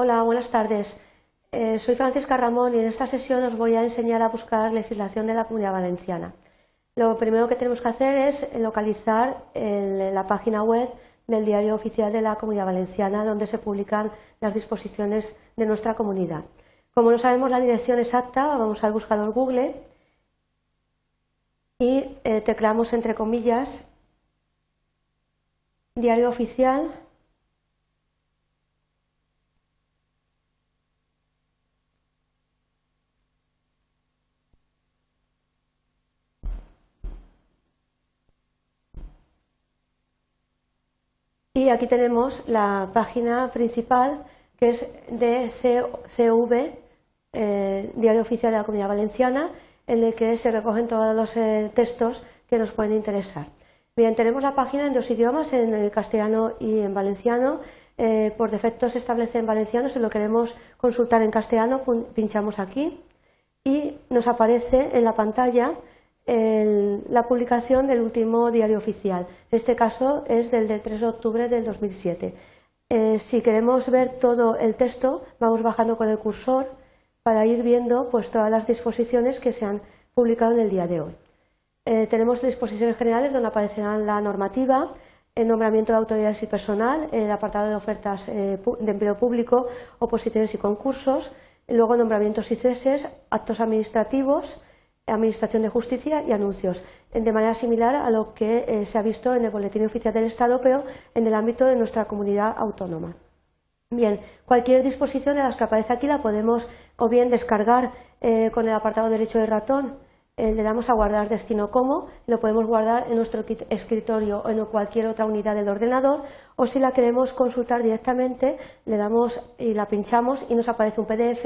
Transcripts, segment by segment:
Hola, buenas tardes. Eh, soy Francisca Ramón y en esta sesión os voy a enseñar a buscar legislación de la Comunidad Valenciana. Lo primero que tenemos que hacer es localizar la página web del Diario Oficial de la Comunidad Valenciana, donde se publican las disposiciones de nuestra comunidad. Como no sabemos la dirección exacta, vamos al buscador Google y eh, teclamos entre comillas Diario Oficial Y aquí tenemos la página principal que es de CV, eh, Diario Oficial de la Comunidad Valenciana, en el que se recogen todos los eh, textos que nos pueden interesar. Bien, tenemos la página en dos idiomas, en el castellano y en valenciano. Eh, por defecto se establece en valenciano, si lo queremos consultar en castellano, pinchamos aquí y nos aparece en la pantalla la publicación del último diario oficial. Este caso es del, 3 de octubre del 2007. Eh, si queremos ver todo el texto, vamos bajando con el cursor para ir viendo pues, todas las disposiciones que se han publicado en el día de hoy. Eh, tenemos disposiciones generales donde aparecerán la normativa, el nombramiento de autoridades y personal, el apartado de ofertas eh, de empleo público, oposiciones y concursos, luego nombramientos y ceses, actos administrativos, Administración de Justicia y anuncios, de manera similar a lo que eh, se ha visto en el Boletín Oficial del Estado, pero en el ámbito de nuestra comunidad autónoma. Bien, cualquier disposición de las que aparece aquí la podemos o bien descargar eh, con el apartado derecho de ratón, eh, le damos a guardar destino como, lo podemos guardar en nuestro escritorio o en cualquier otra unidad del ordenador, o si la queremos consultar directamente, le damos y la pinchamos y nos aparece un PDF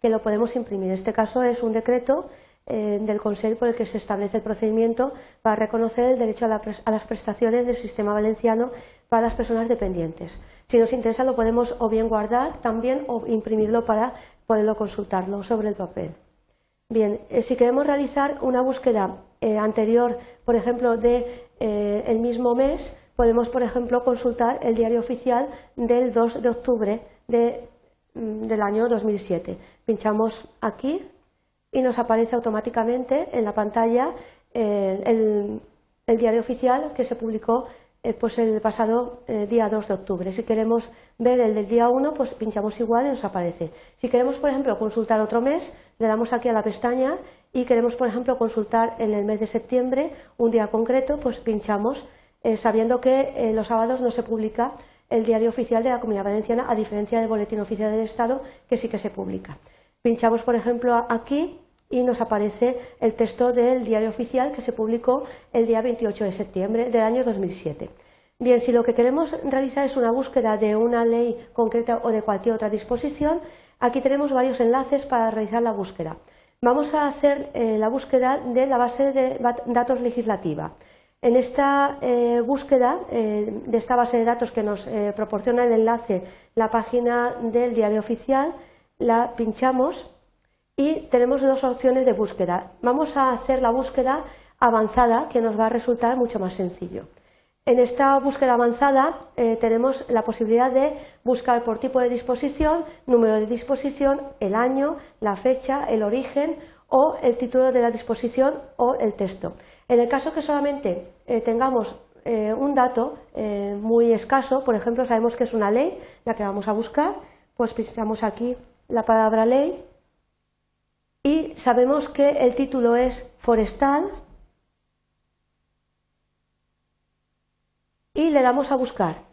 que lo podemos imprimir. En este caso es un decreto del Consejo por el que se establece el procedimiento para reconocer el derecho a, las prestaciones del sistema valenciano para las personas dependientes. Si nos interesa lo podemos o bien guardar también o imprimirlo para poderlo consultarlo sobre el papel. Bien, eh, si queremos realizar una búsqueda eh, anterior, por ejemplo, del de, mismo mes, podemos, por ejemplo, consultar el diario oficial del 2 de octubre mm, del año 2007. Pinchamos aquí y nos aparece automáticamente en la pantalla eh, el, diario oficial que se publicó eh, pues el pasado eh, día 2 de octubre. Si queremos ver el del día 1, pues pinchamos igual y nos aparece. Si queremos, por ejemplo, consultar otro mes, le damos aquí a la pestaña y queremos, por ejemplo, consultar en el mes de septiembre un día concreto, pues pinchamos sabiendo que los sábados no se publica el diario oficial de la Comunidad Valenciana, a diferencia del Boletín Oficial del Estado, que sí que se publica. Pinchamos, por ejemplo, aquí y nos aparece el texto del diario oficial que se publicó el día 28 de septiembre del año 2007. Bien, si lo que queremos realizar es una búsqueda de una ley concreta o de cualquier otra disposición, aquí tenemos varios enlaces para realizar la búsqueda. Vamos a hacer eh, la búsqueda de la base de datos legislativa. En esta eh, búsqueda eh, de esta base de datos que nos proporciona el enlace la página del diario oficial, la pinchamos y tenemos dos opciones de búsqueda. Vamos a hacer la búsqueda avanzada que nos va a resultar mucho más sencillo. En esta búsqueda avanzada eh, tenemos la posibilidad de buscar por tipo de disposición, número de disposición, el año, la fecha, el origen o el título de la disposición o el texto. En el caso que solamente eh, tengamos eh, un dato muy escaso, por ejemplo, sabemos que es una ley la que vamos a buscar, pues pinchamos aquí la palabra ley y sabemos que el título es forestal y le damos a buscar.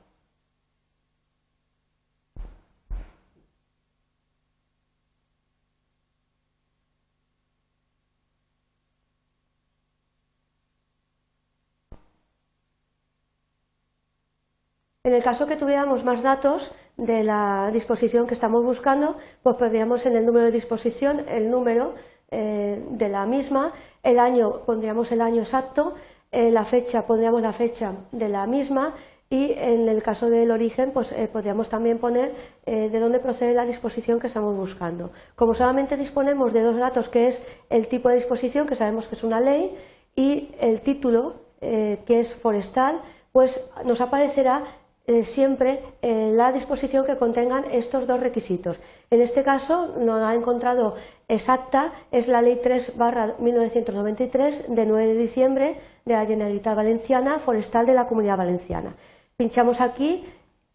En el caso que tuviéramos más datos de la disposición que estamos buscando, pues pondríamos en el número de disposición el número eh, de la misma, el año pondríamos el año exacto, eh, la fecha pondríamos la fecha de la misma y en el caso del origen, pues eh, podríamos también poner de dónde procede la disposición que estamos buscando. Como solamente disponemos de dos datos, que es el tipo de disposición, que sabemos que es una ley, y el título, que es forestal, pues nos aparecerá eh, siempre eh, la disposición que contengan estos dos requisitos. En este caso, no ha encontrado exacta, es la Ley 3 1993 de 9 de diciembre de la Generalitat Valenciana Forestal de la Comunidad Valenciana. Pinchamos aquí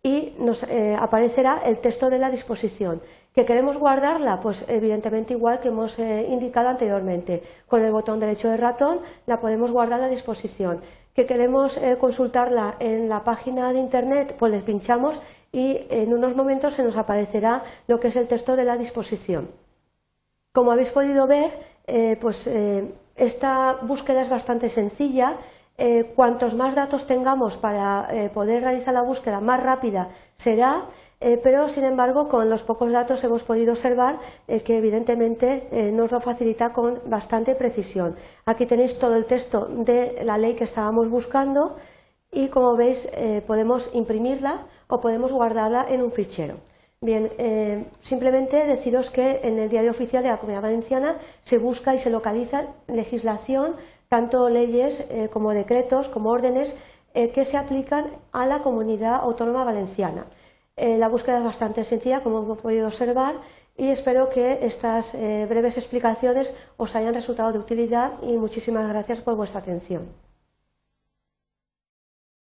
y nos eh, aparecerá el texto de la disposición. ¿Que queremos guardarla? Pues evidentemente igual que hemos indicado anteriormente. Con el botón derecho del ratón la podemos guardar la disposición. ¿Que queremos eh, consultarla en la página de Internet? Pues le pinchamos y en unos momentos se nos aparecerá lo que es el texto de la disposición. Como habéis podido ver, pues esta búsqueda es bastante sencilla eh, cuantos más datos tengamos para eh, poder realizar la búsqueda más rápida será, eh, pero sin embargo con los pocos datos hemos podido observar que evidentemente nos lo facilita con bastante precisión. Aquí tenéis todo el texto de la ley que estábamos buscando y como veis podemos imprimirla o podemos guardarla en un fichero. Bien, simplemente deciros que en el diario oficial de la Comunidad Valenciana se busca y se localiza legislación tanto leyes eh, como decretos, como órdenes eh, que se aplican a la comunidad autónoma valenciana. Eh, la búsqueda es bastante sencilla, como hemos podido observar, y espero que estas breves explicaciones os hayan resultado de utilidad y muchísimas gracias por vuestra atención.